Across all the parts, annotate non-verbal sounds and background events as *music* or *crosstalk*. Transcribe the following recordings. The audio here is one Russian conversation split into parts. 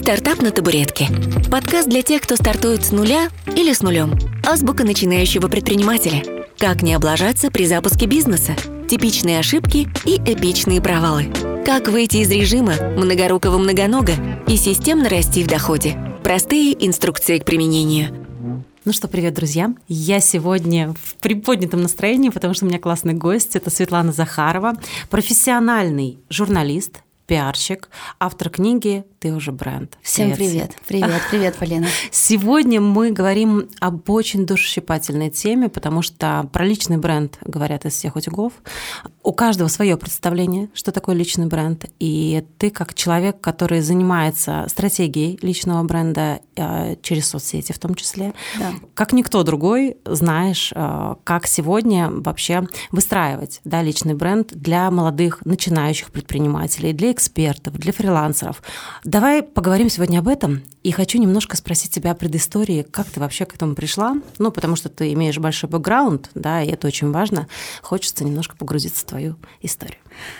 «Стартап на табуретке». Подкаст для тех, кто стартует с нуля или с нулем. Азбука начинающего предпринимателя. Как не облажаться при запуске бизнеса. Типичные ошибки и эпичные провалы. Как выйти из режима многорукого многонога и системно расти в доходе. Простые инструкции к применению. Ну что, привет, друзья. Я сегодня в приподнятом настроении, потому что у меня классный гость. Это Светлана Захарова, профессиональный журналист, пиарщик, автор книги «Ты уже бренд». Всем привет. Привет, привет, Полина. *laughs* Сегодня мы говорим об очень душесчипательной теме, потому что про личный бренд говорят из всех утюгов. У каждого свое представление, что такое личный бренд. И ты, как человек, который занимается стратегией личного бренда э, через соцсети в том числе, да. как никто другой, знаешь, э, как сегодня вообще выстраивать да, личный бренд для молодых начинающих предпринимателей, для экспертов, для фрилансеров. Давай поговорим сегодня об этом. И хочу немножко спросить тебя о предыстории, как ты вообще к этому пришла. Ну, потому что ты имеешь большой бэкграунд, да, и это очень важно. Хочется немножко погрузиться в твою историю.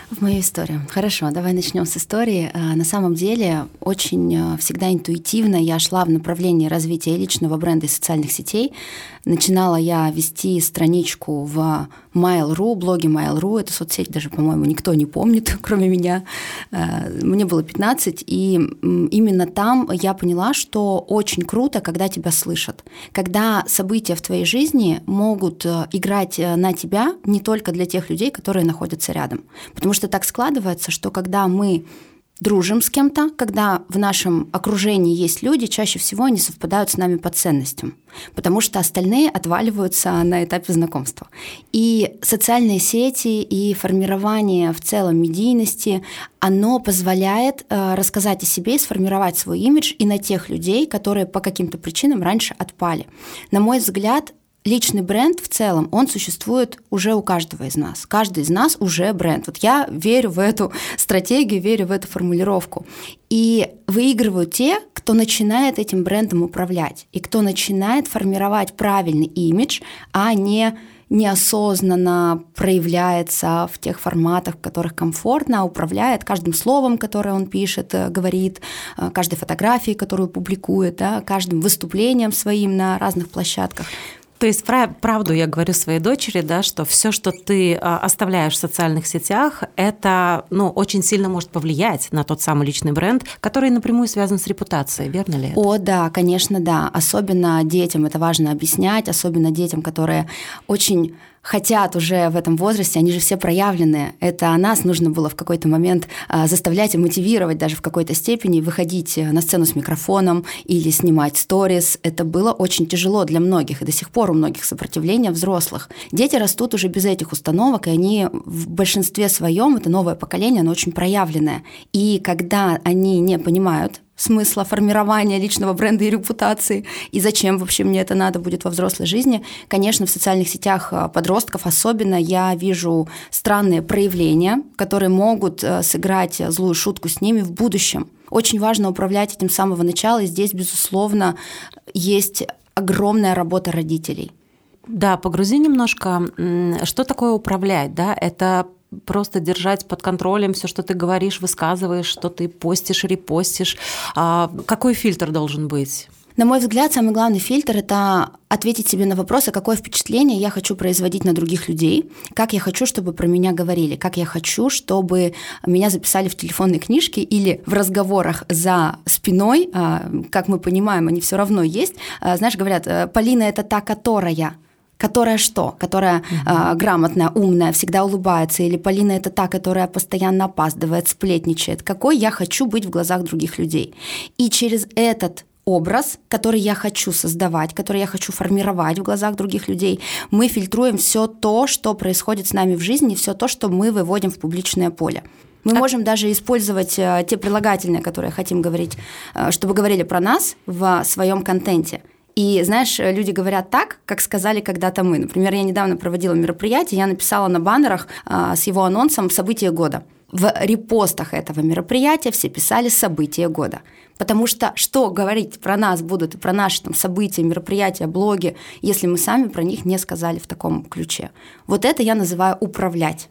В мою историю. Хорошо, давай начнем с истории. А, на самом деле, очень а, всегда интуитивно я шла в направлении развития личного бренда и социальных сетей. Начинала я вести страничку в Mail.ru, блоге Mail.ru. Эту соцсеть даже, по-моему, никто не помнит, *laughs* кроме меня. А, мне было 15, и именно там я поняла, что очень круто, когда тебя слышат. Когда события в твоей жизни могут играть на тебя не только для тех людей, которые находятся рядом. Потому что так складывается, что когда мы дружим с кем-то, когда в нашем окружении есть люди, чаще всего они совпадают с нами по ценностям, потому что остальные отваливаются на этапе знакомства. И социальные сети и формирование в целом медийности, оно позволяет э, рассказать о себе и сформировать свой имидж и на тех людей, которые по каким-то причинам раньше отпали. На мой взгляд, личный бренд в целом, он существует уже у каждого из нас. Каждый из нас уже бренд. Вот я верю в эту *laughs* стратегию, верю в эту формулировку. И выигрывают те, кто начинает этим брендом управлять, и кто начинает формировать правильный имидж, а не неосознанно проявляется в тех форматах, в которых комфортно, управляет каждым словом, которое он пишет, э, говорит, э, каждой фотографией, которую публикует, да, каждым выступлением своим на разных площадках. То есть правду я говорю своей дочери, да, что все, что ты а, оставляешь в социальных сетях, это ну, очень сильно может повлиять на тот самый личный бренд, который напрямую связан с репутацией, верно ли это? О, да, конечно, да. Особенно детям это важно объяснять, особенно детям, которые очень хотят уже в этом возрасте, они же все проявленные. Это нас нужно было в какой-то момент а, заставлять и мотивировать даже в какой-то степени выходить э, на сцену с микрофоном или снимать сторис. Это было очень тяжело для многих, и до сих пор у многих сопротивление взрослых. Дети растут уже без этих установок, и они в большинстве своем, это новое поколение, оно очень проявленное. И когда они не понимают, смысла формирования личного бренда и репутации, и зачем вообще мне это надо будет во взрослой жизни. Конечно, в социальных сетях э, подростков особенно я вижу странные проявления, которые могут э, сыграть злую шутку с ними в будущем. Очень важно управлять этим с самого начала, и здесь, безусловно, есть огромная работа родителей. Да, погрузи немножко, что такое управлять, да? Это просто держать под контролем все, что ты говоришь, высказываешь, что ты постишь, репостишь. А какой фильтр должен быть? На мой взгляд, самый главный фильтр – это ответить себе на вопрос, а какое впечатление я хочу производить на других людей, как я хочу, чтобы про меня говорили, как я хочу, чтобы меня записали в телефонной книжке или в разговорах за спиной, а, как мы понимаем, они все равно есть. А, знаешь, говорят, «Э, Полина – это та, которая – которая что? Которая угу. э, грамотная, умная, всегда улыбается, или Полина это та, которая постоянно опаздывает, сплетничает. Какой я хочу быть в глазах других людей? И через этот образ, который я хочу создавать, который я хочу формировать в глазах других людей, мы фильтруем все то, что происходит с нами в жизни, все то, что мы выводим в публичное поле. Мы а... можем даже использовать э, те прилагательные, которые хотим говорить, э, чтобы говорили про нас в своем контенте. И, знаешь, люди говорят так, как сказали когда-то мы. Например, я недавно проводила мероприятие, я написала на баннерах а, с его анонсом «Событие года». В репостах этого мероприятия все писали «Событие года». Потому что что говорить про нас будут и про наши там, события, мероприятия, блоги, если мы сами про них не сказали в таком ключе. Вот это я называю управлять.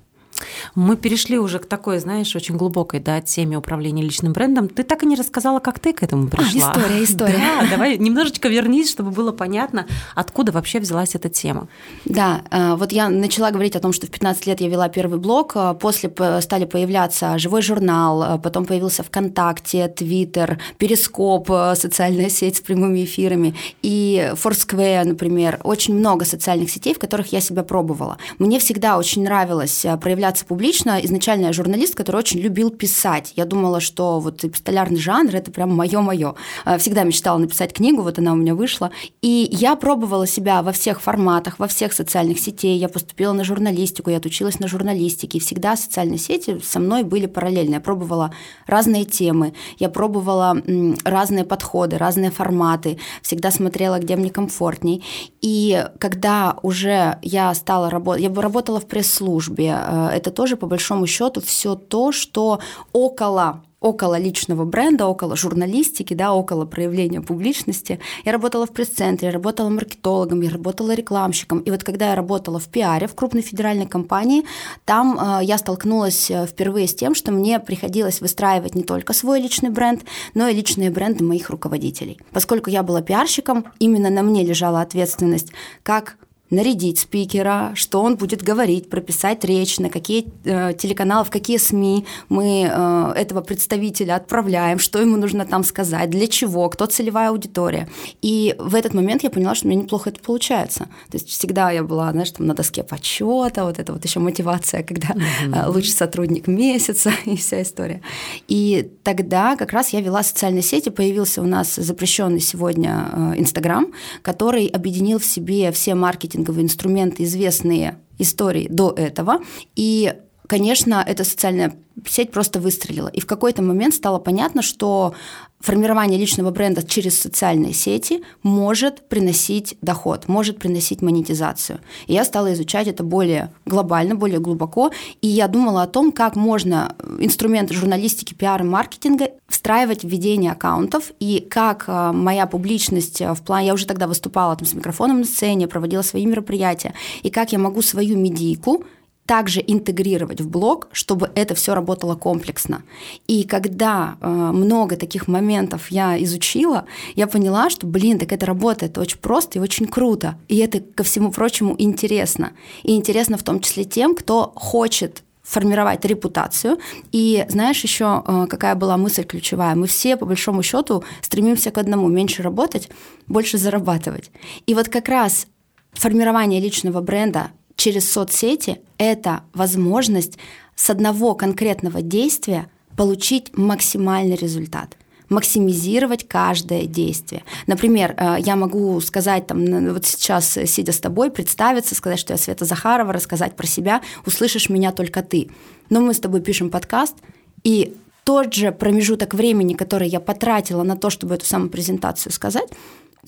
Мы перешли уже к такой, знаешь, очень глубокой да, теме управления личным брендом. Ты так и не рассказала, как ты к этому пришла. А, история, *laughs* история. Да, давай немножечко вернись, чтобы было понятно, откуда вообще взялась эта тема. Да, э, вот я начала говорить о том, что в 15 лет я вела первый блог, э, после стали появляться живой журнал, э, потом появился ВКонтакте, Твиттер, Перископ, социальная сеть с прямыми эфирами, и Foursquare, например, очень много социальных сетей, в которых я себя пробовала. Мне всегда очень нравилось проявлять появляться публично. Изначально я журналист, который очень любил писать. Я думала, что вот эпистолярный жанр – это прям мое-мое. А, всегда мечтала написать книгу, вот она у меня вышла. И я пробовала себя во всех форматах, во всех социальных сетей. Я поступила на журналистику, я отучилась на журналистике. И всегда социальные сети со мной были параллельно. Я пробовала разные темы, я пробовала разные подходы, разные форматы, всегда смотрела, где мне комфортней. И когда уже я стала работать, я работала в пресс-службе, э, это тоже по большому счету все то, что около около личного бренда, около журналистики, да, около проявления публичности. Я работала в пресс-центре, работала маркетологом, я работала рекламщиком. И вот когда я работала в пиаре в крупной федеральной компании, там э, я столкнулась э, впервые с тем, что мне приходилось выстраивать не только свой личный бренд, но и личные бренды моих руководителей. Поскольку я была пиарщиком, именно на мне лежала ответственность как нарядить спикера, что он будет говорить, прописать речь, на какие э, телеканалы, в какие СМИ мы э, этого представителя отправляем, что ему нужно там сказать, для чего, кто целевая аудитория. И в этот момент я поняла, что у меня неплохо это получается. То есть всегда я была, знаешь, там на доске почета, вот это вот еще мотивация, когда mm-hmm. лучший сотрудник месяца *laughs* и вся история. И тогда как раз я вела социальные сети, появился у нас запрещенный сегодня э, Инстаграм, который объединил в себе все маркетинг маркетинговые инструменты, известные истории до этого. И, конечно, эта социальная сеть просто выстрелила. И в какой-то момент стало понятно, что формирование личного бренда через социальные сети может приносить доход, может приносить монетизацию. И я стала изучать это более глобально, более глубоко, и я думала о том, как можно инструменты журналистики, пиара, маркетинга встраивать в ведение аккаунтов, и как э, моя публичность в плане... Я уже тогда выступала там с микрофоном на сцене, проводила свои мероприятия, и как я могу свою медийку также интегрировать в блог, чтобы это все работало комплексно. И когда э, много таких моментов я изучила, я поняла, что, блин, так это работает очень просто и очень круто. И это, ко всему прочему, интересно. И интересно в том числе тем, кто хочет формировать репутацию. И знаешь еще, э, какая была мысль ключевая? Мы все, по большому счету, стремимся к одному – меньше работать, больше зарабатывать. И вот как раз формирование личного бренда через соцсети – это возможность с одного конкретного действия получить максимальный результат максимизировать каждое действие. Например, э, я могу сказать, там, вот сейчас, сидя с тобой, представиться, сказать, что я Света Захарова, рассказать про себя, услышишь меня только ты. Но мы с тобой пишем подкаст, и тот же промежуток времени, который я потратила на то, чтобы эту самую презентацию сказать,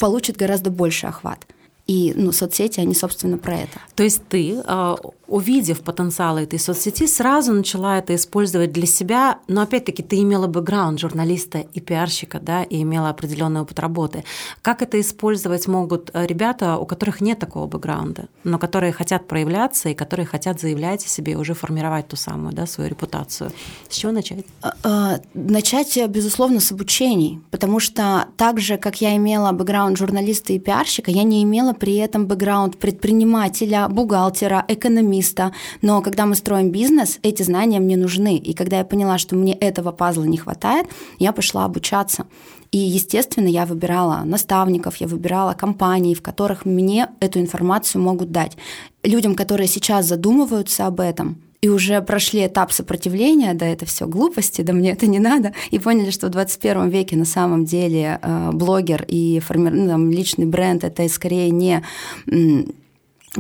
получит гораздо больше охват. И ну, соцсети, они, собственно, про это. То есть ты, а, увидев потенциал этой соцсети, сразу начала это использовать для себя, но опять-таки ты имела бэкграунд журналиста и пиарщика, да, и имела определенный опыт работы. Как это использовать могут э, ребята, у которых нет такого бэкграунда, но которые хотят проявляться и которые хотят заявлять о себе и уже формировать ту самую, да, свою репутацию? С чего начать? А, а, начать, безусловно, с обучений, потому что так же, как я имела бэкграунд журналиста и пиарщика, я не имела имела при этом бэкграунд предпринимателя, бухгалтера, экономиста. Но когда мы строим бизнес, эти знания мне нужны. И когда я поняла, что мне этого пазла не хватает, я пошла обучаться. И, естественно, я выбирала наставников, я выбирала компании, в которых мне эту информацию могут дать. Людям, которые сейчас задумываются об этом, и уже прошли этап сопротивления, да, это все глупости, да мне это не надо, и поняли, что в 21 веке на самом деле э, блогер и форми... ну, там, личный бренд это скорее не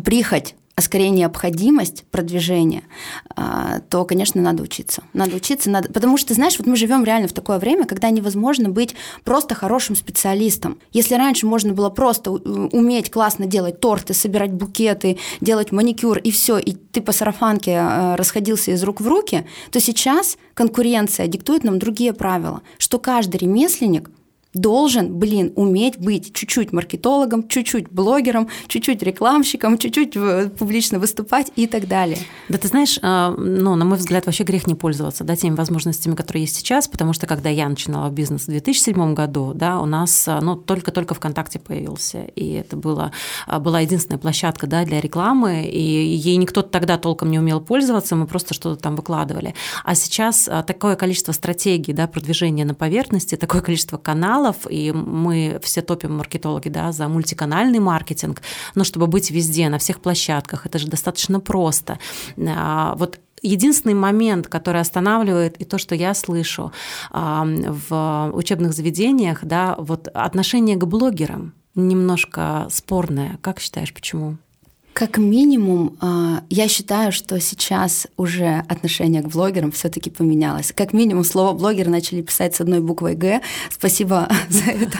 прихоть а скорее необходимость продвижения, а, то, конечно, надо учиться. Надо учиться, надо... потому что, знаешь, вот мы живем реально в такое время, когда невозможно быть просто хорошим специалистом. Если раньше можно было просто уметь классно делать торты, собирать букеты, делать маникюр и все, и ты по сарафанке а, расходился из рук в руки, то сейчас конкуренция диктует нам другие правила, что каждый ремесленник должен, блин, уметь быть чуть-чуть маркетологом, чуть-чуть блогером, чуть-чуть рекламщиком, чуть-чуть публично выступать и так далее. Да ты знаешь, а, ну, на мой взгляд, вообще грех не пользоваться да, теми возможностями, которые есть сейчас, потому что когда я начинала бизнес в 2007 году, да, у нас а, ну, только-только ВКонтакте появился, и это было, а, была единственная площадка да, для рекламы, и ей никто тогда толком не умел пользоваться, мы просто что-то там выкладывали. А сейчас такое количество стратегий да, продвижения на поверхности, такое количество каналов, каналов, и мы все топим маркетологи да, за мультиканальный маркетинг, но чтобы быть везде, на всех площадках, это же достаточно просто. А, вот единственный момент, который останавливает, и то, что я слышу а, в учебных заведениях, да, вот отношение к блогерам немножко спорное. Как считаешь, почему? Как минимум, а, я считаю, что сейчас уже отношение к блогерам все-таки поменялось. Как минимум, слово блогер начали писать с одной буквой Г. Спасибо *laughs* за это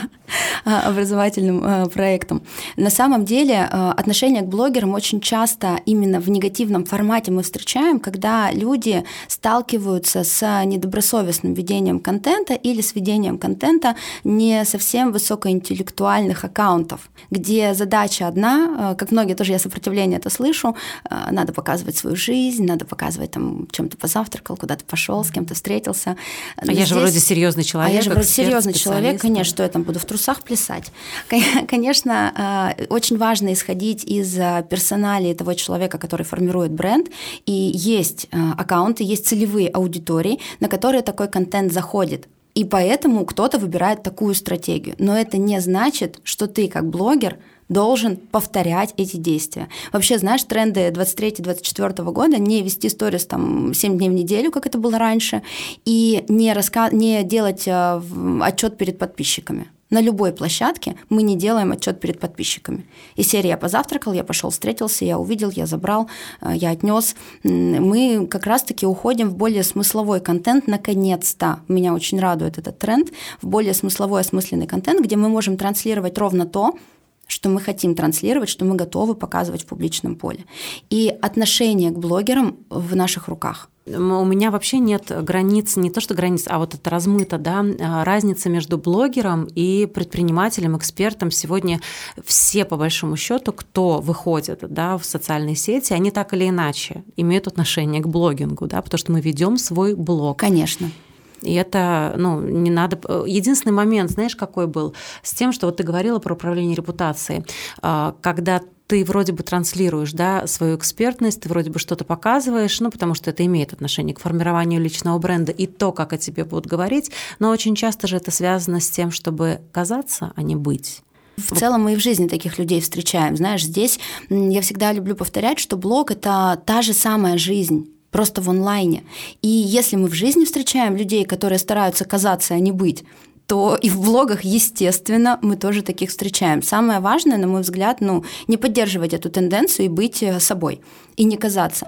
а, образовательным а, проектом. На самом деле, отношение к блогерам очень часто именно в негативном формате мы встречаем, когда люди сталкиваются с недобросовестным ведением контента или с ведением контента не совсем высокоинтеллектуальных аккаунтов, где задача одна, как многие тоже я сопротивляюсь сопротивление это слышу, э, надо показывать свою жизнь, надо показывать там, чем ты позавтракал, куда ты пошел, с кем ты встретился. А я же вроде серьезный человек. А я же вроде серьезный человек, конечно, что я там буду в трусах плясать. *laughs* Конечно, э, очень важно исходить из э, персоналии того человека, который формирует бренд, и есть аккаунты, есть целевые аудитории, на которые такой контент заходит. И поэтому кто-то выбирает такую стратегию. Но это не значит, что ты как блогер – должен повторять эти действия. Вообще, знаешь, тренды 23-24 года не вести сторис там 7 дней в неделю, как это было раньше, и не, раска... не делать э, отчет перед подписчиками. На любой площадке мы не делаем отчет перед подписчиками. И серия «Я позавтракал», «Я пошел встретился», «Я увидел», «Я забрал», э, «Я отнес». Мы как раз-таки уходим в более смысловой контент наконец-то. Меня очень радует этот тренд в более смысловой осмысленный контент, где мы можем транслировать ровно то, что мы хотим транслировать, что мы готовы показывать в публичном поле. И отношение к блогерам в наших руках. У меня вообще нет границ, не то что границ, а вот это размыто, да, а, разница между блогером и предпринимателем, экспертом. Сегодня все, по большому счету, кто выходит да, в социальные сети, они так или иначе имеют отношение к блогингу, да, потому что мы ведем свой блог. Конечно. И это, ну, не надо... Единственный момент, знаешь, какой был? С тем, что вот ты говорила про управление репутацией. А, когда ты вроде бы транслируешь да, свою экспертность, ты вроде бы что-то показываешь, ну, потому что это имеет отношение к формированию личного бренда и то, как о тебе будут говорить, но очень часто же это связано с тем, чтобы казаться, а не быть. В целом мы и в жизни таких людей встречаем. Знаешь, здесь я всегда люблю повторять, что блог — это та же самая жизнь просто в онлайне. И если мы в жизни встречаем людей, которые стараются казаться, а не быть, то и в блогах, естественно, мы тоже таких встречаем. Самое важное, на мой взгляд, ну, не поддерживать эту тенденцию и быть э, собой, и не казаться.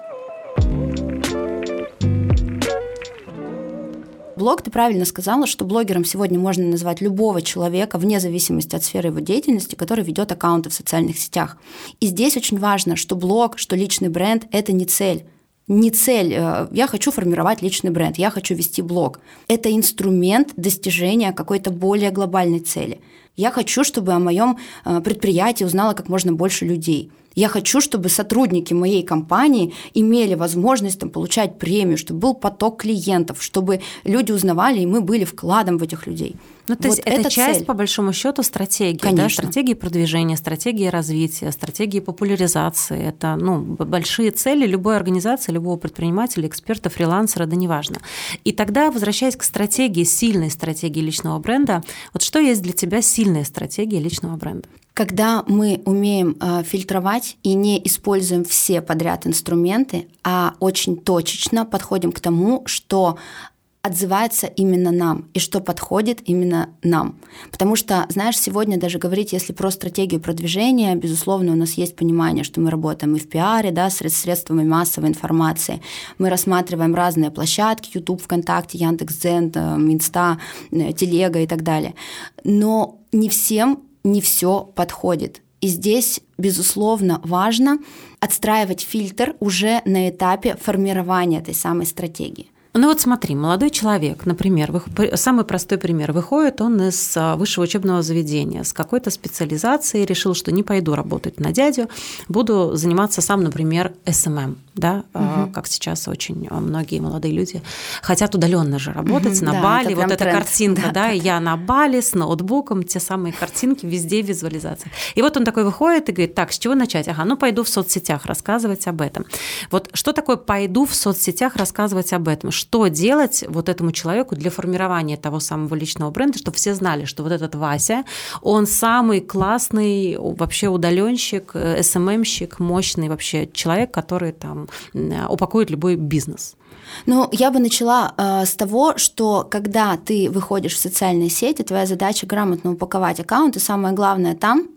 Блог, ты правильно сказала, что блогером сегодня можно назвать любого человека, вне зависимости от сферы его деятельности, который ведет аккаунты в социальных сетях. И здесь очень важно, что блог, что личный бренд – это не цель не цель, э, я хочу формировать личный бренд, я хочу вести блог. Это инструмент достижения какой-то более глобальной цели. Я хочу, чтобы о моем э, предприятии узнало как можно больше людей. Я хочу, чтобы сотрудники моей компании имели возможность там, получать премию, чтобы был поток клиентов, чтобы люди узнавали, и мы были вкладом в этих людей. Ну, то вот есть это часть, цель. по большому счету, стратегии, Конечно. да, стратегии продвижения, стратегии развития, стратегии популяризации. Это ну, большие цели любой организации, любого предпринимателя, эксперта, фрилансера, да неважно. И тогда, возвращаясь к стратегии, сильной стратегии личного бренда, вот что есть для тебя сильная стратегия личного бренда? Когда мы умеем э, фильтровать и не используем все подряд инструменты, а очень точечно подходим к тому, что отзывается именно нам и что подходит именно нам. Потому что, знаешь, сегодня даже говорить, если про стратегию продвижения, безусловно, у нас есть понимание, что мы работаем и в пиаре, да, с средствами массовой информации. Мы рассматриваем разные площадки, YouTube, ВКонтакте, Яндекс.Дзен, Инста, э, Телега и так далее. Но не всем не все подходит. И здесь, безусловно, важно отстраивать фильтр уже на этапе формирования этой самой стратегии. Ну вот смотри, молодой человек, например, самый простой пример, выходит он из а, высшего учебного заведения с какой-то специализацией, решил, что не пойду работать на дядю, буду заниматься сам, например, SMM, да, угу. как сейчас очень многие молодые люди хотят удаленно же работать угу, на да, Бали, это вот эта тренд. картинка, да, да, я на Бали с ноутбуком, те самые картинки везде визуализация. И вот он такой выходит и говорит, так, с чего начать? Ага, ну пойду в соцсетях рассказывать об этом. Вот что такое пойду в соцсетях рассказывать об этом? что делать вот этому человеку для формирования того самого личного бренда, чтобы все знали, что вот этот Вася, он самый классный вообще удаленщик, СММщик, мощный вообще человек, который там упакует любой бизнес. Ну, я бы начала э, с того, что когда ты выходишь в социальные сети, твоя задача грамотно упаковать аккаунт, и самое главное там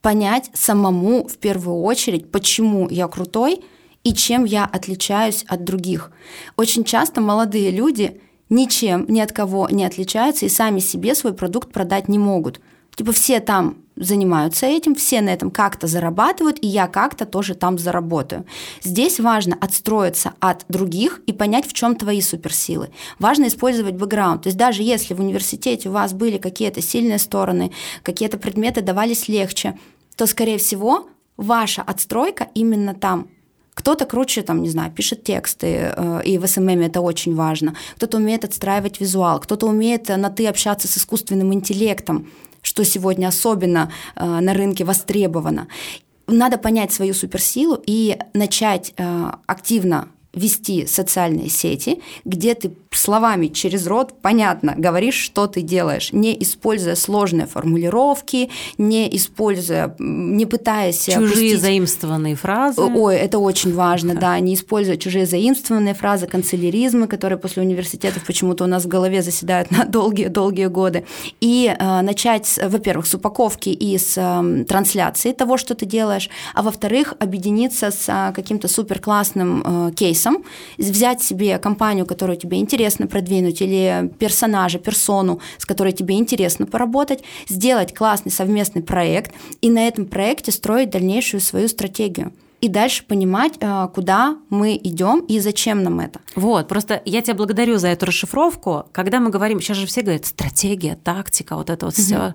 понять самому в первую очередь, почему я крутой, и чем я отличаюсь от других. Очень часто молодые люди ничем ни от кого не отличаются и сами себе свой продукт продать не могут. Типа все там занимаются этим, все на этом как-то зарабатывают, и я как-то тоже там заработаю. Здесь важно отстроиться от других и понять, в чем твои суперсилы. Важно использовать бэкграунд. То есть даже если в университете у вас были какие-то сильные стороны, какие-то предметы давались легче, то, скорее всего, ваша отстройка именно там. Кто-то круче, там, не знаю, пишет тексты, э, и в SMM это очень важно. Кто-то умеет отстраивать визуал, кто-то умеет на «ты» общаться с искусственным интеллектом, что сегодня особенно э, на рынке востребовано. Надо понять свою суперсилу и начать э, активно вести социальные сети, где ты словами через рот понятно говоришь, что ты делаешь, не используя сложные формулировки, не используя, не пытаясь... Чужие опустить... заимствованные фразы. Ой, это очень важно, да, не используя чужие заимствованные фразы, канцеляризмы, которые после университетов почему-то у нас в голове заседают на долгие-долгие годы. И э, начать, во-первых, с упаковки и с э, трансляции того, что ты делаешь, а во-вторых, объединиться с э, каким-то супер классным э, кейсом, взять себе компанию, которая тебе интересно продвинуть, или персонажа, персону, с которой тебе интересно поработать, сделать классный совместный проект и на этом проекте строить дальнейшую свою стратегию и дальше понимать, э, куда мы идем и зачем нам это. Вот, просто я тебя благодарю за эту расшифровку. Когда мы говорим, сейчас же все говорят, стратегия, тактика, вот это вот угу. все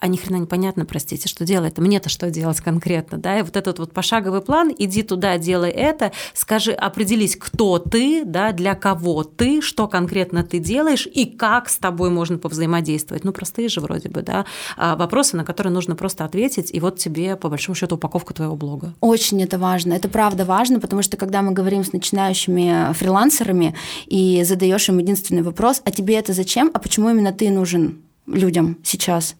а ни хрена непонятно, простите, что делать. Мне-то что делать конкретно, да? И вот этот вот пошаговый план, иди туда, делай это, скажи, определись, кто ты, да, для кого ты, что конкретно ты делаешь и как с тобой можно повзаимодействовать. Ну, простые же вроде бы, да, а вопросы, на которые нужно просто ответить, и вот тебе, по большому счету, упаковка твоего блога. Очень это важно, это правда важно, потому что когда мы говорим с начинающими фрилансерами и задаешь им единственный вопрос, а тебе это зачем, а почему именно ты нужен людям сейчас?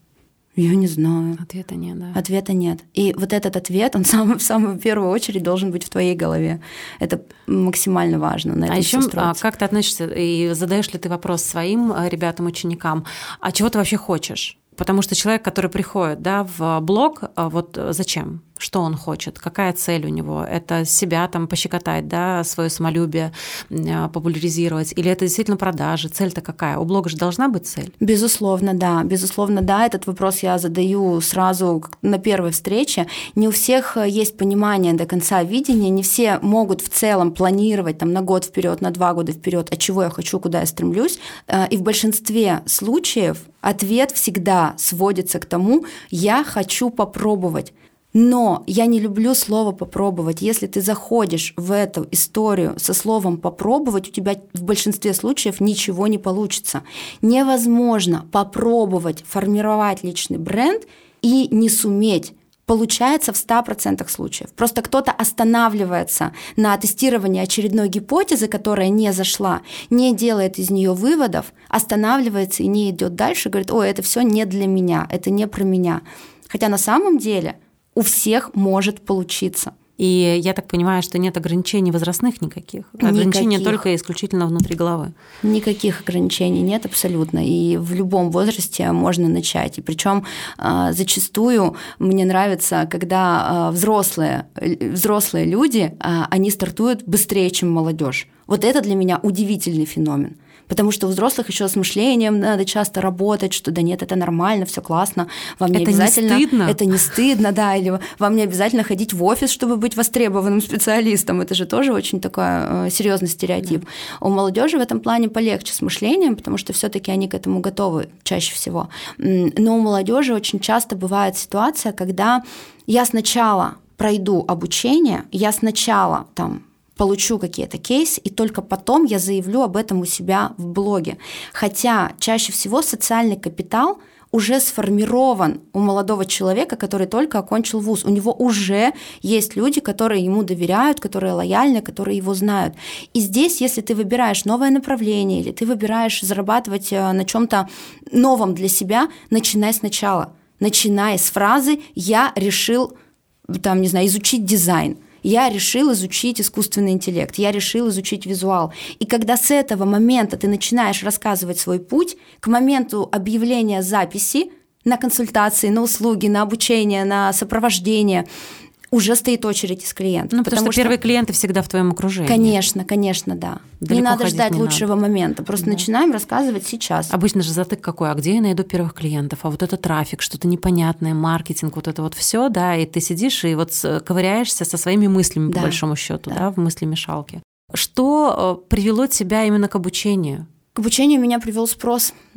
Я не знаю. Ответа нет, да. Ответа нет. И вот этот ответ, он *laughs* сам, в самую первую очередь должен быть в твоей голове. Это максимально важно. На а еще а как ты относишься и задаешь ли ты вопрос своим э, ребятам, ученикам, а чего ты вообще хочешь? Потому что человек, который приходит да, в блог, э, вот зачем? Что он хочет, какая цель у него. Это себя там пощекотать, да, свое самолюбие а, популяризировать, или это действительно продажи, цель-то какая? У блога же должна быть цель? Безусловно, да, безусловно, да, этот вопрос я задаю сразу на первой встрече. Не у всех есть понимание до конца видения, не все могут в целом планировать там на год вперед, на два года вперед, от чего я хочу, куда я стремлюсь. А, и в большинстве случаев ответ всегда сводится к тому, я хочу попробовать. Но я не люблю слово попробовать. Если ты заходишь в эту историю со словом попробовать, у тебя в большинстве случаев ничего не получится. Невозможно попробовать формировать личный бренд и не суметь получается в 100% случаев. Просто кто-то останавливается на тестировании очередной гипотезы, которая не зашла, не делает из нее выводов, останавливается и не идет дальше, говорит, ой, это все не для меня, это не про меня. Хотя на самом деле у всех может получиться. И я так понимаю, что нет ограничений возрастных никаких. Ограничения никаких. только исключительно внутри головы. Никаких ограничений нет абсолютно. И в любом возрасте можно начать. И причем а, зачастую мне нравится, когда а, взрослые, взрослые люди, а, они стартуют быстрее, чем молодежь. Вот это для меня удивительный феномен. Потому что у взрослых еще с мышлением надо часто работать, что да нет, это нормально, все классно, вам не это обязательно... Не стыдно. Это не стыдно, да, или вам не обязательно ходить в офис, чтобы быть востребованным специалистом. Это же тоже очень такой э, серьезный стереотип. Да. У молодежи в этом плане полегче с мышлением, потому что все-таки они к этому готовы чаще всего. Но у молодежи очень часто бывает ситуация, когда я сначала пройду обучение, я сначала там получу какие-то кейсы, и только потом я заявлю об этом у себя в блоге. Хотя чаще всего социальный капитал уже сформирован у молодого человека, который только окончил вуз. У него уже есть люди, которые ему доверяют, которые лояльны, которые его знают. И здесь, если ты выбираешь новое направление или ты выбираешь зарабатывать э, на чем-то новом для себя, начинай сначала. Начинай с фразы «я решил там, не знаю, изучить дизайн» я решил изучить искусственный интеллект, я решил изучить визуал. И когда с этого момента ты начинаешь рассказывать свой путь, к моменту объявления записи на консультации, на услуги, на обучение, на сопровождение, уже стоит очередь из клиентов. Ну, потому, потому что, что первые клиенты всегда в твоем окружении. Конечно, конечно, да. Далеко не надо ждать не лучшего надо. момента. Просто да. начинаем рассказывать сейчас. Обычно же затык какой? А где я найду первых клиентов? А вот это трафик, что-то непонятное, маркетинг, вот это вот все, да, и ты сидишь и вот ковыряешься со своими мыслями, да. по большому счету, да, да в мысли мешалки. Что э, привело тебя именно к обучению? К обучению меня привел спрос. *laughs*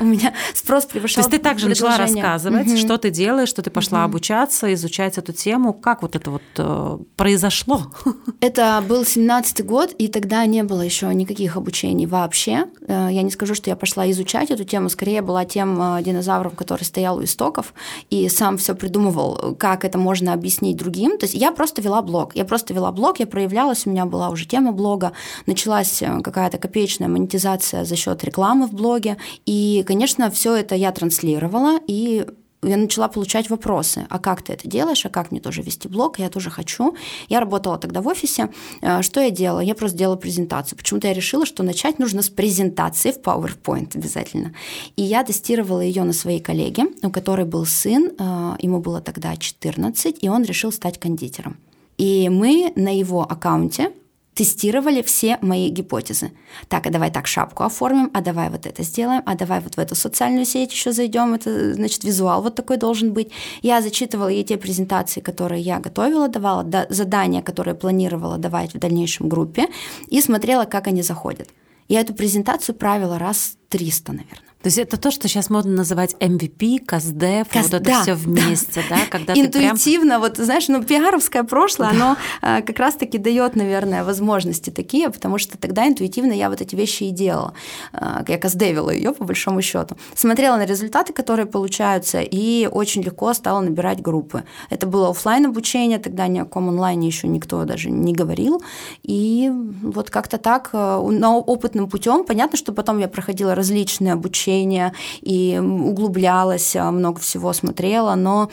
У меня спрос превышал То есть ты также начала рассказывать, что ты делаешь, что ты пошла обучаться, изучать эту тему. Как вот это вот э, произошло? *laughs* Это был 17-й год, и тогда не было еще никаких обучений вообще. Э, я не скажу, что я пошла изучать эту тему, скорее была тем э, динозавром, который стоял у истоков и сам все придумывал, как это можно объяснить другим. То есть я просто вела блог. Я просто вела блог, я проявлялась, у меня была уже тема блога, началась какая-то копеечная монетизация за счет рекламы в блоге. И, конечно, все это я транслировала, и я начала получать вопросы, а как ты это делаешь, а как мне тоже вести блог, я тоже хочу. Я работала тогда в офисе. Э, что я делала? Я просто делала презентацию. Почему-то я решила, что начать нужно с презентации в PowerPoint обязательно. И я тестировала ее на своей коллеге, у которой был сын, э, ему было тогда 14, и он решил стать кондитером. И мы на его аккаунте тестировали все мои гипотезы. Так, а давай так шапку оформим, а давай вот это сделаем, а давай вот в эту социальную сеть еще зайдем, это значит визуал вот такой должен быть. Я зачитывала ей те презентации, которые я готовила, давала задания, которые планировала давать в дальнейшем группе, и смотрела, как они заходят. Я эту презентацию правила раз 300, наверное. То есть это то, что сейчас модно называть MVP, КАЗДЕФ, Каз... вот это да, все вместе, да, да когда Интуитивно, прям... вот знаешь, ну пиаровское прошлое, да. оно а, как раз-таки дает, наверное, возможности такие, потому что тогда интуитивно я вот эти вещи и делала. А, я каздевила ее по большому счету. Смотрела на результаты, которые получаются, и очень легко стала набирать группы. Это было офлайн обучение, тогда ни о ком онлайне еще никто даже не говорил. И вот как-то так, а, на опытным путем, понятно, что потом я проходила различные обучения, обучения и углублялась, а, много всего смотрела, но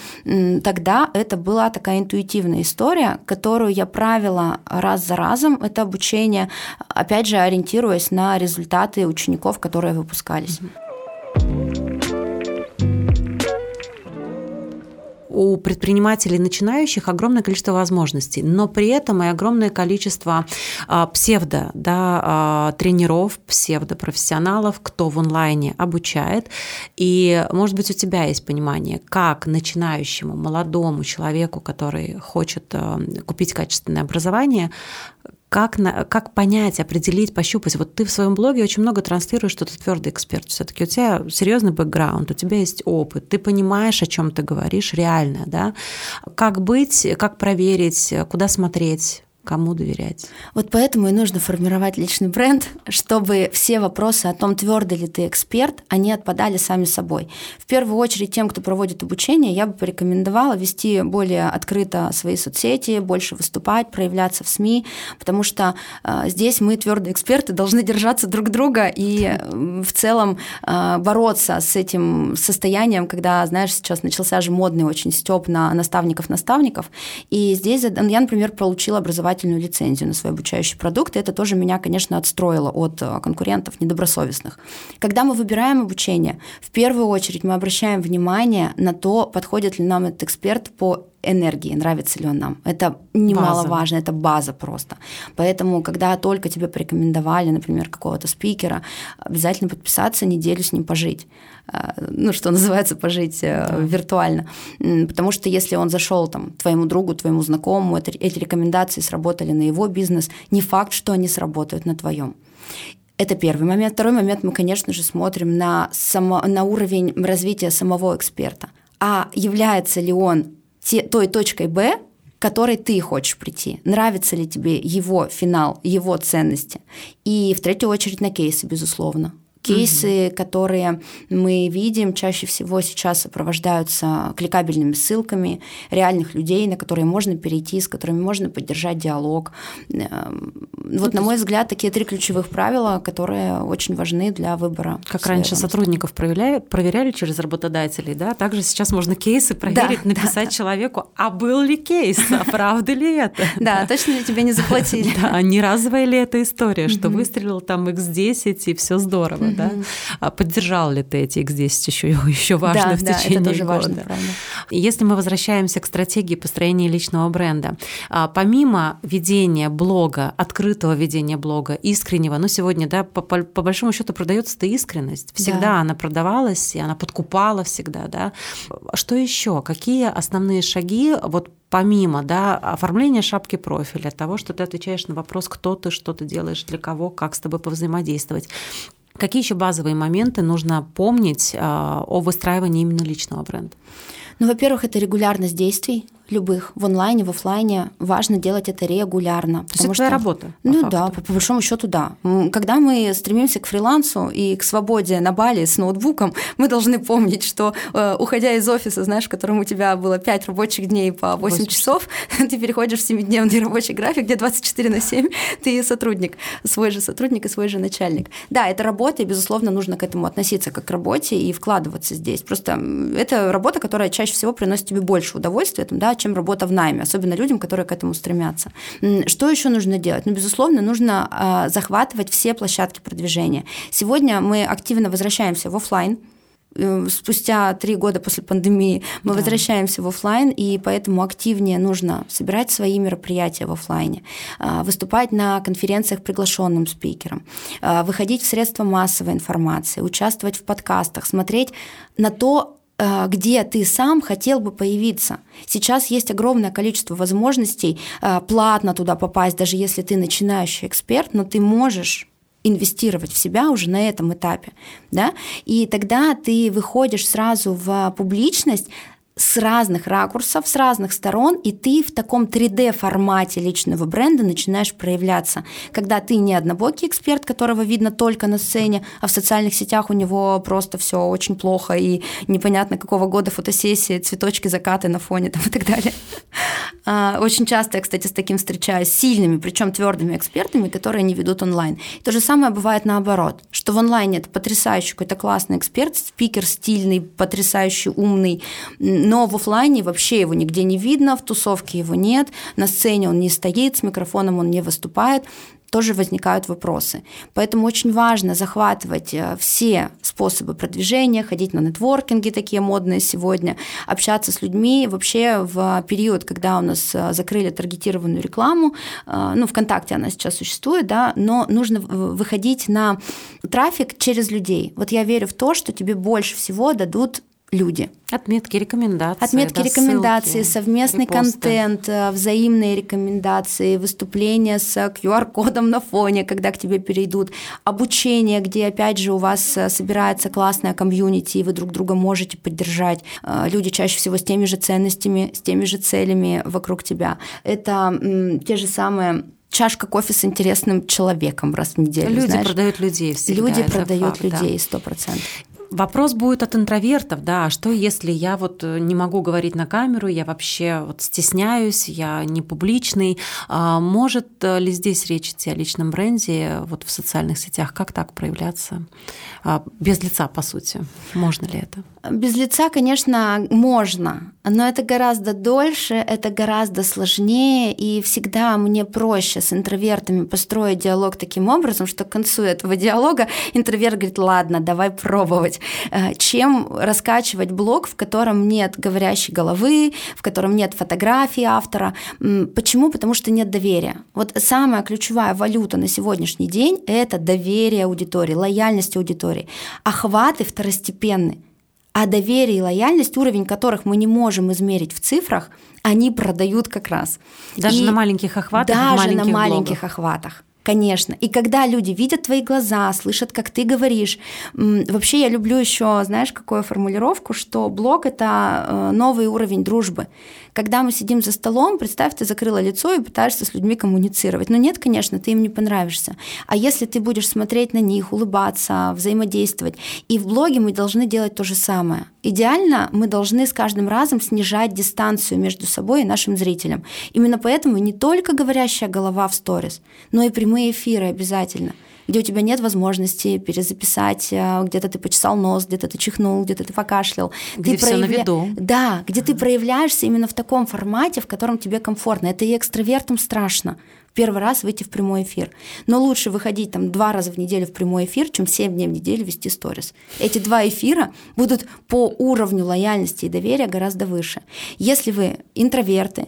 тогда это была такая интуитивная история, которую я правила раз за разом, это обучение, опять же, ориентируясь на результаты учеников, которые выпускались. У предпринимателей начинающих огромное количество возможностей, но при этом и огромное количество а, псевдо да, а, тренеров, псевдопрофессионалов, кто в онлайне обучает. И, может быть, у тебя есть понимание, как начинающему молодому человеку, который хочет а, купить качественное образование, как, на, как понять, определить, пощупать. Вот ты в своем блоге очень много транслируешь, что ты твердый эксперт. Все-таки у тебя серьезный бэкграунд, у тебя есть опыт, ты понимаешь, о чем ты говоришь реально, да? Как быть, как проверить, куда смотреть? Кому доверять. Вот поэтому и нужно формировать личный бренд, чтобы все вопросы о том, твердый ли ты эксперт, они отпадали сами собой. В первую очередь тем, кто проводит обучение, я бы порекомендовала вести более открыто свои соцсети, больше выступать, проявляться в СМИ, потому что э, здесь мы, твердые эксперты, должны держаться друг друга и э, в целом э, бороться с этим состоянием, когда, знаешь, сейчас начался же модный очень степ на наставников-наставников, и здесь я, например, получила образование образовательную лицензию на свой обучающий продукт, и это тоже меня, конечно, отстроило от э, конкурентов недобросовестных. Когда мы выбираем обучение, в первую очередь мы обращаем внимание на то, подходит ли нам этот эксперт по энергии, нравится ли он нам. Это немаловажно, база. это база просто. Поэтому, когда только тебе порекомендовали, например, какого-то спикера, обязательно подписаться, неделю с ним пожить. А, ну, что называется, пожить э, да. виртуально. Потому что если он зашел там твоему другу, твоему знакомому, это, эти рекомендации сработали на его бизнес, не факт, что они сработают на твоем. Это первый момент. Второй момент мы, конечно же, смотрим на, само, на уровень развития самого эксперта. А является ли он те, той точкой Б, к которой ты хочешь прийти. Нравится ли тебе его финал, его ценности. И в третью очередь на кейсы, безусловно. Кейсы, угу. которые мы видим, чаще всего сейчас сопровождаются кликабельными ссылками реальных людей, на которые можно перейти, с которыми можно поддержать диалог. Эм, вот, ну, на мой взгляд, такие три ключевых правила, которые очень важны для выбора. Как раньше сотрудников проверяли, проверяли через работодателей, да, также сейчас можно кейсы проверить, *laughs* да, написать да, человеку, а был ли кейс, а правда ли это? *laughs* Да, точно ли тебе не заплатили? *laughs* Да, не разовая ли эта история, что выстрелил там X10 и все здорово да? А поддержал ли ты эти X10 еще, еще важно да, в течение да, это тоже года? Важно, правда. Если мы возвращаемся к стратегии построения личного бренда, а, помимо ведения блога, открытого ведения блога, искреннего, ну сегодня, да, по, по, по большому счету продается-то искренность. Всегда да. она продавалась, и она подкупала всегда, да. Что еще? Какие основные шаги вот помимо да, оформления шапки профиля, того, что ты отвечаешь на вопрос, кто ты, что ты делаешь, для кого, как с тобой повзаимодействовать, Какие еще базовые моменты нужно помнить а, о выстраивании именно личного бренда? Ну, во-первых, это регулярность действий любых, в онлайне, в офлайне, важно делать это регулярно. То есть это что, твоя работа? Ну факту. да, по, по большому счету да. Когда мы стремимся к фрилансу и к свободе на Бали с ноутбуком, *laughs* мы должны помнить, что э, уходя из офиса, знаешь, в котором у тебя было 5 рабочих дней по 8, 8 часов, *laughs* ты переходишь в 7-дневный рабочий график, где 24 на 7 *laughs* ты сотрудник, свой же сотрудник и свой же начальник. Да, это работа, и, безусловно, нужно к этому относиться как к работе и вкладываться здесь. Просто это работа, которая чаще всего приносит тебе больше удовольствия, там, да, чем работа в найме, особенно людям, которые к этому стремятся. Что еще нужно делать? Ну, безусловно, нужно а, захватывать все площадки продвижения. Сегодня мы активно возвращаемся в офлайн, э, спустя три года после пандемии мы да. возвращаемся в офлайн, и поэтому активнее нужно собирать свои мероприятия в офлайне, а, выступать на конференциях приглашенным спикером, а, выходить в средства массовой информации, участвовать в подкастах, смотреть на то, где ты сам хотел бы появиться. Сейчас есть огромное количество возможностей э, платно туда попасть, даже если ты начинающий эксперт, но ты можешь инвестировать в себя уже на этом этапе, да, и тогда ты выходишь сразу в публичность с разных ракурсов, с разных сторон, и ты в таком 3D-формате личного бренда начинаешь проявляться. Когда ты не однобокий эксперт, которого видно только на сцене, а в социальных сетях у него просто все очень плохо, и непонятно какого года фотосессии, цветочки, закаты на фоне там, и так далее. А, очень часто я, кстати, с таким встречаюсь, сильными, причем твердыми экспертами, которые не ведут онлайн. То же самое бывает наоборот, что в онлайне это потрясающий какой-то классный эксперт, спикер стильный, потрясающий, умный, но в офлайне вообще его нигде не видно, в тусовке его нет, на сцене он не стоит, с микрофоном он не выступает тоже возникают вопросы. Поэтому очень важно захватывать э, все способы продвижения, ходить на нетворкинги такие модные сегодня, общаться с людьми. Вообще в период, когда у нас э, закрыли таргетированную рекламу, э, ну, ВКонтакте она сейчас существует, да, но нужно выходить на трафик через людей. Вот я верю в то, что тебе больше всего дадут люди. Отметки, рекомендации. Отметки, да, рекомендации, ссылки, совместный репосты. контент, э, взаимные рекомендации, выступления с QR-кодом на фоне, когда к тебе перейдут, обучение, где, опять же, у вас э, собирается классная комьюнити, и вы друг друга можете поддержать. Э, люди чаще всего с теми же ценностями, с теми же целями вокруг тебя. Это те же самые чашка кофе с интересным человеком раз в неделю. Люди знаешь. продают людей всегда. Люди продают факт, людей, сто да. процентов. Вопрос будет от интровертов, да, а что если я вот э, не могу говорить на камеру, я вообще вот стесняюсь, я не публичный. А может э, ли здесь речь идти о личном бренде вот в социальных сетях? Как так проявляться? А, без лица, по сути. Можно ли это? Без лица, конечно, можно, но это гораздо дольше, это гораздо сложнее, и всегда мне проще с интровертами построить диалог таким образом, что к концу этого диалога интроверт говорит, ладно, давай пробовать, э, чем раскачивать блог, в котором нет говорящей головы, в котором нет фотографии автора. Почему? Потому что нет доверия. Вот самая ключевая валюта на сегодняшний день – это доверие аудитории, лояльность аудитории. Охваты второстепенны. А доверие и лояльность, уровень которых мы не можем измерить в цифрах, они продают как раз. Даже и на маленьких охватах? Даже маленьких на маленьких блогах. охватах. Конечно. И когда люди видят твои глаза, слышат, как ты говоришь. Вообще я люблю еще, знаешь, какую формулировку, что блог это э, новый уровень дружбы. Когда мы сидим за столом, представь, ты закрыла лицо и пытаешься с людьми коммуницировать. Но нет, конечно, ты им не понравишься. А если ты будешь смотреть на них, улыбаться, взаимодействовать, и в блоге мы должны делать то же самое. Идеально мы должны с каждым разом снижать дистанцию между собой и нашим зрителем. Именно поэтому не только говорящая голова в сторис, но и прямые эфиры обязательно – где у тебя нет возможности перезаписать, э, где-то ты почесал нос, где-то ты чихнул, где-то ты покашлял. Где ты все проявля... на виду. Да, где ты проявляешься именно в таком формате, в котором тебе комфортно. Это и экстравертам страшно первый раз выйти в прямой эфир. Но лучше выходить там два раза в неделю в прямой эфир, чем семь дней в неделю вести сторис. Эти два эфира будут по уровню лояльности и доверия гораздо выше. Если вы интроверты,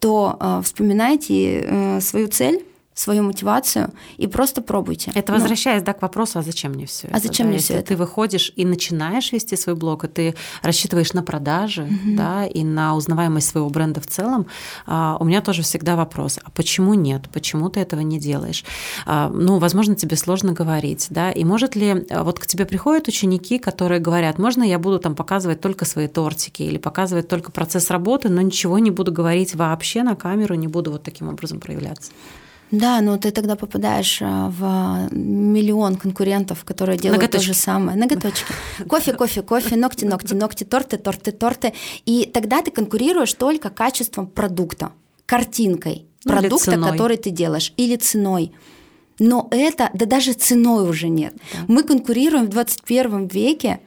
то э, вспоминайте э, свою цель, свою мотивацию и просто пробуйте. Это ну, возвращаясь да, к вопросу, а зачем мне все а это? А зачем да? мне все это? ты выходишь и начинаешь вести свой блог, и ты рассчитываешь на продажи, угу. да, и на узнаваемость своего бренда в целом, а, у меня тоже всегда вопрос, а почему нет? Почему ты этого не делаешь? А, ну, возможно, тебе сложно говорить, да, и может ли, а, вот к тебе приходят ученики, которые говорят, можно я буду там показывать только свои тортики или показывать только процесс работы, но ничего не буду говорить вообще на камеру, не буду вот таким образом проявляться? Да, но ты тогда попадаешь а, в миллион конкурентов, которые делают Ноготочки. то же самое. Ноготочки. *laughs* Кофе, кофе, кофе, ногти, ногти, ногти, торты, торты, торты. И тогда ты конкурируешь только качеством продукта, картинкой ну, продукта, который ты делаешь, или ценой. Но это, да даже ценой уже нет. Да. Мы конкурируем в 21 веке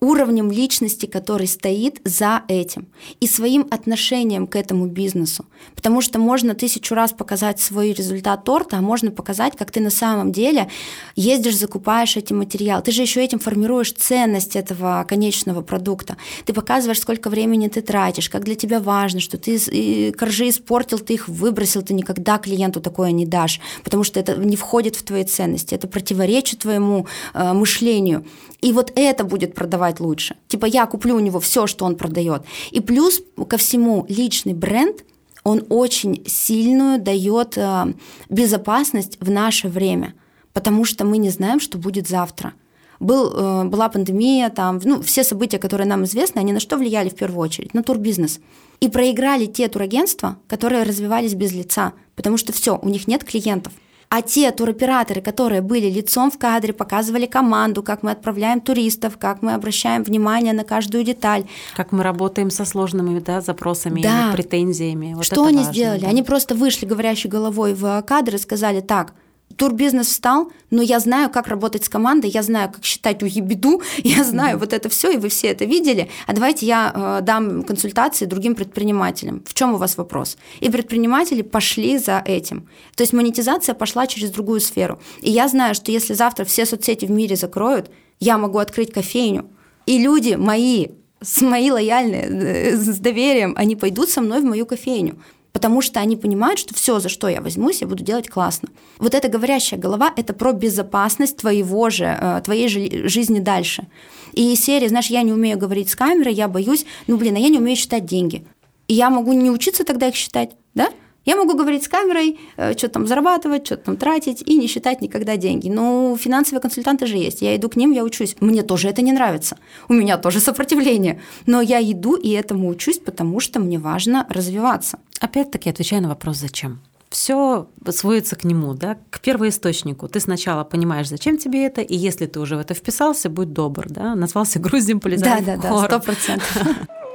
уровнем личности, который стоит за этим, и своим отношением к этому бизнесу. Потому что можно тысячу раз показать свой результат торта, а можно показать, как ты на самом деле ездишь, закупаешь эти материалы. Ты же еще этим формируешь ценность этого конечного продукта. Ты показываешь, сколько времени ты тратишь, как для тебя важно, что ты коржи испортил, ты их выбросил, ты никогда клиенту такое не дашь, потому что это не входит в твои ценности, это противоречит твоему э, мышлению. И вот это будет продавать лучше. Типа я куплю у него все, что он продает. И плюс ко всему личный бренд он очень сильную дает э, безопасность в наше время, потому что мы не знаем, что будет завтра. Был, э, была пандемия, там, ну, все события, которые нам известны, они на что влияли в первую очередь? На турбизнес. И проиграли те турагентства, которые развивались без лица, потому что все, у них нет клиентов. А те туроператоры, которые были лицом в кадре, показывали команду, как мы отправляем туристов, как мы обращаем внимание на каждую деталь. Как мы работаем со сложными да, запросами да. претензиями. Вот Что они важно, сделали? Да. Они просто вышли говорящей головой в кадр и сказали, так, турбизнес встал, но я знаю, как работать с командой, я знаю, как считать уебеду, *laughs* я знаю mm-hmm. вот это все, и вы все это видели. А давайте я э, дам консультации другим предпринимателям. В чем у вас вопрос? И предприниматели пошли за этим. То есть монетизация пошла через другую сферу. И я знаю, что если завтра все соцсети в мире закроют, я могу открыть кофейню, и люди мои, с мои лояльные, э, с доверием, они пойдут со мной в мою кофейню потому что они понимают, что все, за что я возьмусь, я буду делать классно. Вот эта говорящая голова – это про безопасность твоего же, э, твоей же жизни дальше. И серия, знаешь, я не умею говорить с камерой, я боюсь, ну, блин, а я не умею считать деньги. И я могу не учиться тогда их считать, да? Я могу говорить с камерой, э, что там зарабатывать, что там тратить и не считать никогда деньги. Но финансовые консультанты же есть. Я иду к ним, я учусь. Мне тоже это не нравится. У меня тоже сопротивление. Но я иду и этому учусь, потому что мне важно развиваться. Опять-таки отвечаю на вопрос «Зачем?». Все сводится к нему, да, к первоисточнику. Ты сначала понимаешь, зачем тебе это, и если ты уже в это вписался, будь добр, да, назвался груздем, полезай да, в да, Да, сто процентов. *laughs*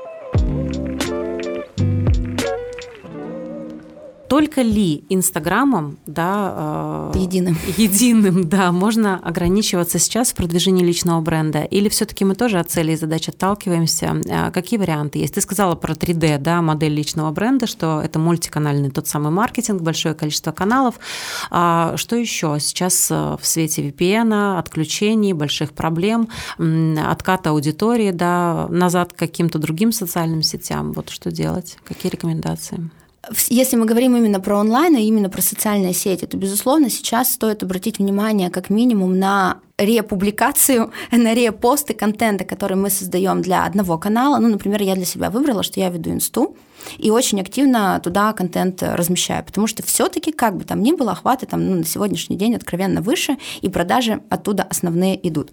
только ли Инстаграмом, да, э, единым, *laughs* единым, да, можно ограничиваться сейчас в продвижении личного бренда, или все-таки мы тоже от целей и задач отталкиваемся? А какие варианты есть? Ты сказала про 3D, да, модель личного бренда, что это мультиканальный тот самый маркетинг, большое количество каналов. А что еще сейчас э, в свете VPN, отключений, больших проблем, отката аудитории, да, назад к каким-то другим социальным сетям? Вот что делать? Какие рекомендации? Если мы говорим именно про онлайн, и именно про социальные сети, то, безусловно, сейчас стоит обратить внимание как минимум на републикацию, *laughs* на репосты контента, который мы создаем для одного канала. Ну, например, я для себя выбрала, что я веду инсту, и очень активно туда контент размещаю, потому что все-таки, как бы там ни было, охваты там ну, на сегодняшний день откровенно выше, и продажи оттуда основные идут.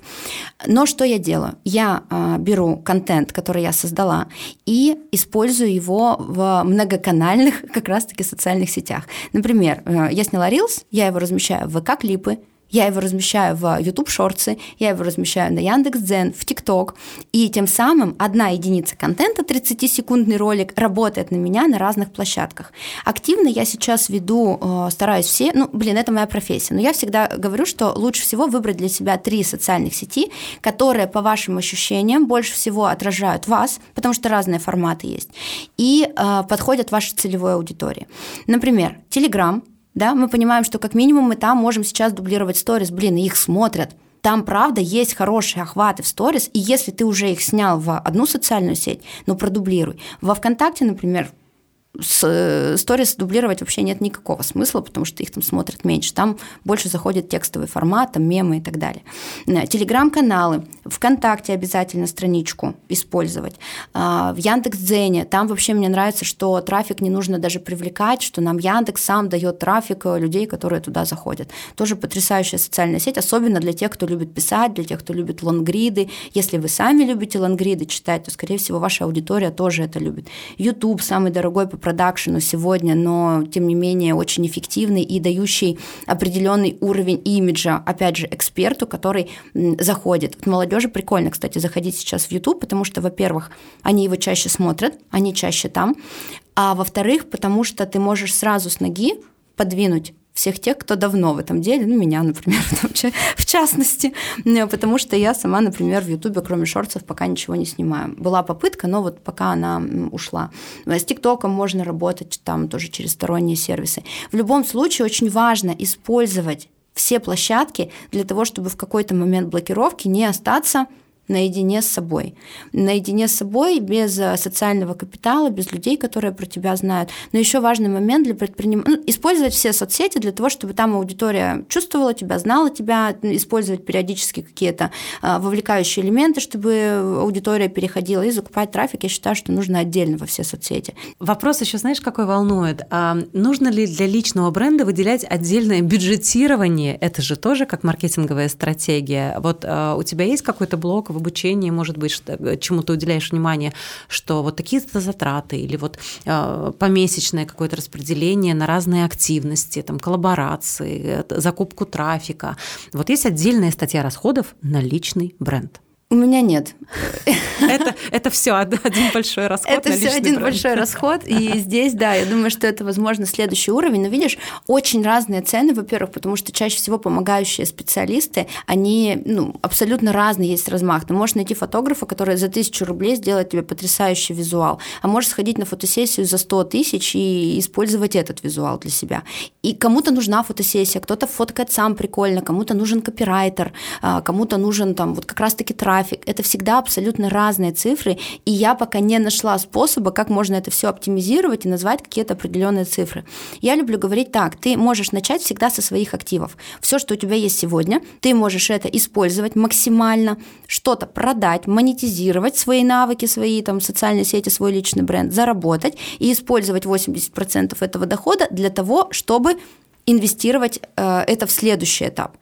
Но что я делаю? Я э, беру контент, который я создала, и использую его в многоканальных *laughs* как раз-таки социальных сетях. Например, э, я сняла Reels, я его размещаю в ВК-клипы, я его размещаю в YouTube шорты, я его размещаю на Яндекс.Дзен, в ТикТок, и тем самым одна единица контента, 30-секундный ролик, работает на меня на разных площадках. Активно я сейчас веду, э, стараюсь все, ну, блин, это моя профессия, но я всегда говорю, что лучше всего выбрать для себя три социальных сети, которые, по вашим ощущениям, больше всего отражают вас, потому что разные форматы есть, и э, подходят вашей целевой аудитории. Например, Telegram, да, мы понимаем, что как минимум мы там можем сейчас дублировать сторис, блин, их смотрят. Там, правда, есть хорошие охваты в сторис, и если ты уже их снял в одну социальную сеть, ну, продублируй. Во ВКонтакте, например, сторис дублировать вообще нет никакого смысла, потому что их там смотрят меньше. Там больше заходит текстовый формат, там мемы и так далее. Э, телеграм-каналы, ВКонтакте обязательно страничку использовать. А, в Яндекс.Дзене, там вообще мне нравится, что трафик не нужно даже привлекать, что нам Яндекс сам дает трафик э, людей, которые туда заходят. Тоже потрясающая социальная сеть, особенно для тех, кто любит писать, для тех, кто любит лонгриды. Если вы сами любите лонгриды читать, то, скорее всего, ваша аудитория тоже это любит. YouTube самый дорогой по продакшену сегодня, но тем не менее очень эффективный и дающий определенный уровень имиджа, опять же, эксперту, который заходит. Молодежи прикольно, кстати, заходить сейчас в YouTube, потому что, во-первых, они его чаще смотрят, они чаще там, а во-вторых, потому что ты можешь сразу с ноги подвинуть всех тех, кто давно в этом деле, ну, меня, например, *laughs* в частности, потому что я сама, например, в Ютубе, кроме шортсов, пока ничего не снимаю. Была попытка, но вот пока она ушла. С ТикТоком можно работать там тоже через сторонние сервисы. В любом случае очень важно использовать все площадки для того, чтобы в какой-то момент блокировки не остаться наедине с собой. Наедине с собой, без э, социального капитала, без людей, которые про тебя знают. Но еще важный момент для предпринимателей. Ну, использовать все соцсети для того, чтобы там аудитория чувствовала тебя, знала тебя, использовать периодически какие-то э, вовлекающие элементы, чтобы аудитория переходила и закупать трафик. Я считаю, что нужно отдельно во все соцсети. Вопрос еще, знаешь, какой волнует? А нужно ли для личного бренда выделять отдельное бюджетирование? Это же тоже как маркетинговая стратегия. Вот а, у тебя есть какой-то блок в обучении, может быть, э, чему ты уделяешь внимание, что вот такие-то затраты или вот э, помесячное какое-то распределение на разные активности, там, коллаборации, э, закупку трафика. Вот есть отдельная статья расходов на личный бренд. У меня нет. Это, это все один большой расход. Это все один бренд. большой расход. И *laughs* здесь, да, я думаю, что это, возможно, следующий уровень. Но видишь, очень разные цены, во-первых, потому что чаще всего помогающие специалисты, они ну, абсолютно разные есть размах. Ты можешь найти фотографа, который за тысячу рублей сделает тебе потрясающий визуал, а можешь сходить на фотосессию за 100 тысяч и использовать этот визуал для себя. И кому-то нужна фотосессия, кто-то фоткает сам прикольно, кому-то нужен копирайтер, а, кому-то нужен там вот как раз-таки трафик, трафик. Это всегда абсолютно разные цифры, и я пока не нашла способа, как можно это все оптимизировать и назвать какие-то определенные цифры. Я люблю говорить так, ты можешь начать всегда со своих активов. Все, что у тебя есть сегодня, ты можешь это использовать максимально, что-то продать, монетизировать свои навыки, свои там социальные сети, свой личный бренд, заработать и использовать 80% этого дохода для того, чтобы инвестировать э, это в следующий этап.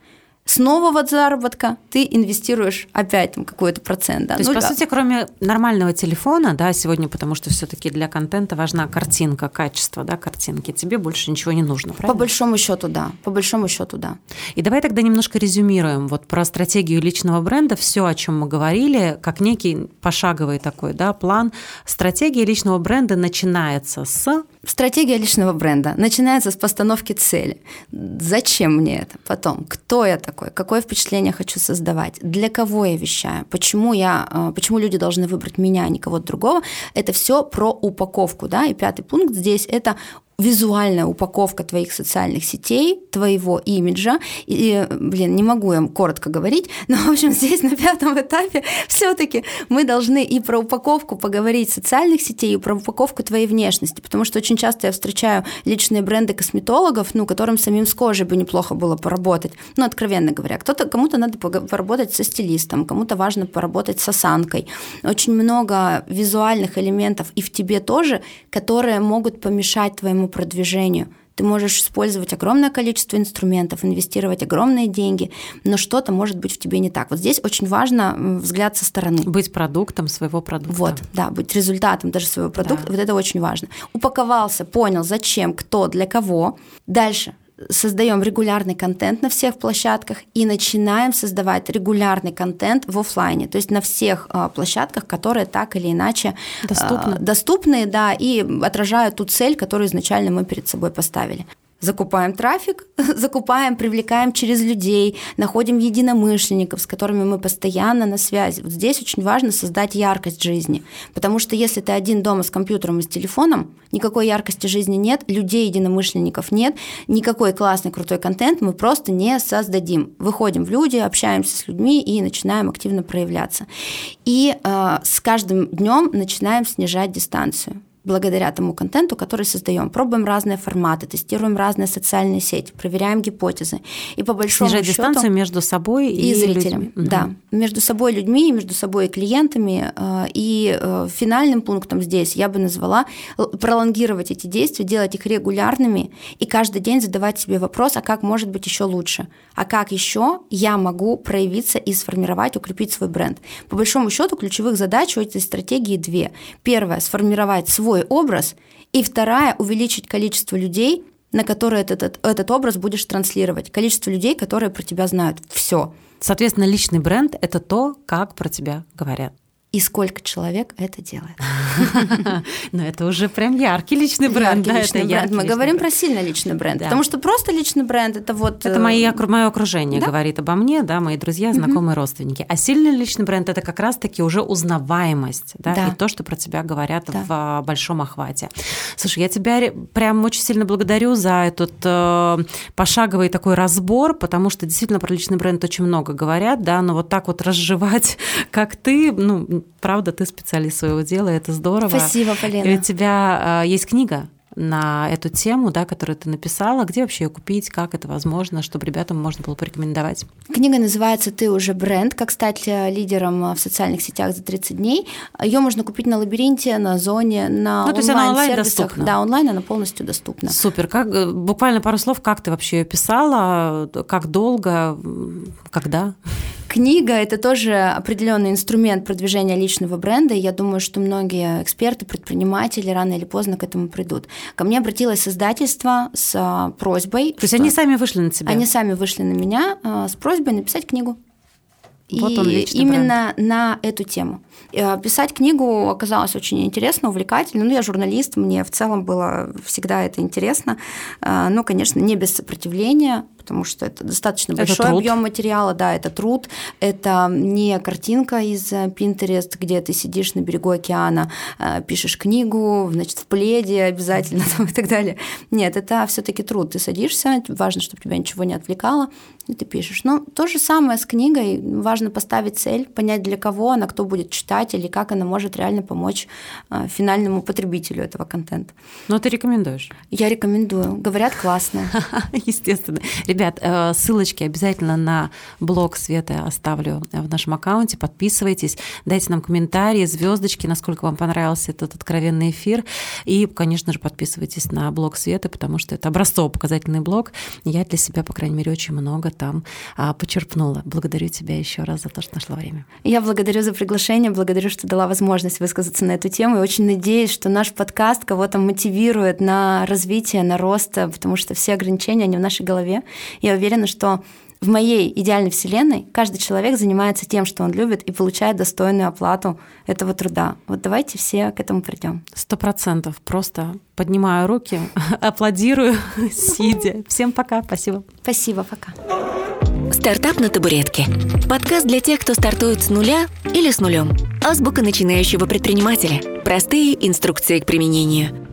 Снова вот заработка ты инвестируешь опять там какой-то процент. Да? То есть, ну, по да. сути, кроме нормального телефона, да, сегодня, потому что все-таки для контента важна картинка, качество, да, картинки, тебе больше ничего не нужно, правильно? По большому счету, да. По большому счету, да. И давай тогда немножко резюмируем вот про стратегию личного бренда, все, о чем мы говорили, как некий пошаговый такой, да, план. Стратегия личного бренда начинается с Стратегия личного бренда начинается с постановки цели. Зачем мне это? Потом, кто я такой? Какое впечатление хочу создавать? Для кого я вещаю? Почему, я, э, почему люди должны выбрать меня, а не кого-то другого? Это все про упаковку. Да? И пятый пункт здесь – это визуальная упаковка твоих социальных сетей, твоего имиджа. И, блин, не могу я коротко говорить, но, в общем, здесь на пятом этапе все таки мы должны и про упаковку поговорить социальных сетей, и про упаковку твоей внешности, потому что очень часто я встречаю личные бренды косметологов, ну, которым самим с кожей бы неплохо было поработать, ну, откровенно говоря. Кто-то, кому-то надо поработать со стилистом, кому-то важно поработать с осанкой. Очень много визуальных элементов и в тебе тоже, которые могут помешать твоему продвижению. Ты можешь использовать огромное количество инструментов, инвестировать огромные деньги, но что-то может быть в тебе не так. Вот здесь очень важно взгляд со стороны. Быть продуктом своего продукта. Вот, да, быть результатом даже своего продукта. Да. Вот это очень важно. Упаковался, понял, зачем, кто, для кого. Дальше создаем регулярный контент на всех площадках и начинаем создавать регулярный контент в офлайне, то есть на всех а, площадках, которые так или иначе доступны, доступны да, и отражают ту цель, которую изначально мы перед собой поставили закупаем трафик, *laughs* закупаем, привлекаем через людей, находим единомышленников, с которыми мы постоянно на связи. Вот здесь очень важно создать яркость жизни, потому что если ты один дома с компьютером и с телефоном, никакой яркости жизни нет, людей единомышленников нет, никакой классный крутой контент мы просто не создадим. Выходим в люди, общаемся с людьми и начинаем активно проявляться. И э, с каждым днем начинаем снижать дистанцию благодаря тому контенту, который создаем. Пробуем разные форматы, тестируем разные социальные сети, проверяем гипотезы. И по большому Снижать счету, дистанцию между собой и, и зрителем. Людьми. Да, угу. между собой людьми, между собой и клиентами. Э, и э, финальным пунктом здесь я бы назвала пролонгировать эти действия, делать их регулярными и каждый день задавать себе вопрос, а как может быть еще лучше? А как еще я могу проявиться и сформировать, укрепить свой бренд? По большому счету ключевых задач у этой стратегии две. Первое – сформировать свой образ, и вторая – увеличить количество людей, на которые этот, этот, этот образ будешь транслировать, количество людей, которые про тебя знают. Все. Соответственно, личный бренд – это то, как про тебя говорят и сколько человек это делает. *laughs* Но это уже прям яркий личный бренд. Яркий личный бренд. Мы говорим про сильный личный бренд, потому что просто личный бренд это вот. Это мое окружение говорит обо мне, да, мои друзья, знакомые, родственники. А сильный личный бренд это как раз-таки уже узнаваемость, да, и то, что про тебя говорят в большом охвате. Слушай, я тебя прям очень сильно благодарю за этот э, пошаговый такой разбор, потому что действительно про личный бренд очень много говорят, да, но вот так вот разжевать, *laughs* как ты, ну правда, ты специалист своего дела, это здорово. Спасибо, Полина. И у тебя э, есть книга на эту тему, да, которую ты написала. Где вообще ее купить, как это возможно, чтобы ребятам можно было порекомендовать? Книга называется «Ты уже бренд. Как стать лидером в социальных сетях за 30 дней». Ее можно купить на лабиринте, на зоне, на ну, онлайн-сервисах. Онлайн да, онлайн она полностью доступна. Супер. Как, э, буквально пару слов, как ты вообще ее писала, как долго, когда? Книга – это тоже определенный инструмент продвижения личного бренда, и я думаю, что многие эксперты, предприниматели рано или поздно к этому придут. Ко мне обратилось создательство с а, просьбой. То есть они сами вышли на тебя? Они сами вышли на меня а, с просьбой написать книгу. Вот и он именно бренд. на эту тему. Э, писать книгу оказалось очень интересно, увлекательно. Ну, я журналист, мне в целом было всегда это интересно. Э, но, конечно, не без сопротивления, потому что это достаточно это большой труд. объем материала, да, это труд, это не картинка из Pinterest, где ты сидишь на берегу океана, э, пишешь книгу, значит, в пледе обязательно *laughs* и так далее. Нет, это все-таки труд. Ты садишься, важно, чтобы тебя ничего не отвлекало, и ты пишешь. Но то же самое с книгой. Важно поставить цель, понять, для кого она, кто будет читать, или как она может реально помочь э, финальному потребителю этого контента. Но ты рекомендуешь? Я рекомендую. Говорят, классно. *laughs* Естественно. Ребят, э, ссылочки обязательно на блог Светы оставлю в нашем аккаунте. Подписывайтесь, дайте нам комментарии, звездочки, насколько вам понравился этот откровенный эфир. И, конечно же, подписывайтесь на блог Светы, потому что это образцово-показательный блог. Я для себя, по крайней мере, очень много там а, почерпнула. Благодарю тебя еще раз за то, что нашла время. Я благодарю за приглашение, благодарю, что дала возможность высказаться на эту тему. И очень надеюсь, что наш подкаст кого-то мотивирует на развитие, на рост, потому что все ограничения, они в нашей голове. Я уверена, что в моей идеальной вселенной каждый человек занимается тем, что он любит, и получает достойную оплату этого труда. Вот давайте все к этому придем. Сто процентов. Просто поднимаю руки, *laughs* аплодирую, *laughs* сидя. Всем пока. Спасибо. Спасибо. Пока. Стартап на табуретке. Подкаст для тех, кто стартует с нуля или с нулем. Азбука начинающего предпринимателя. Простые инструкции к применению.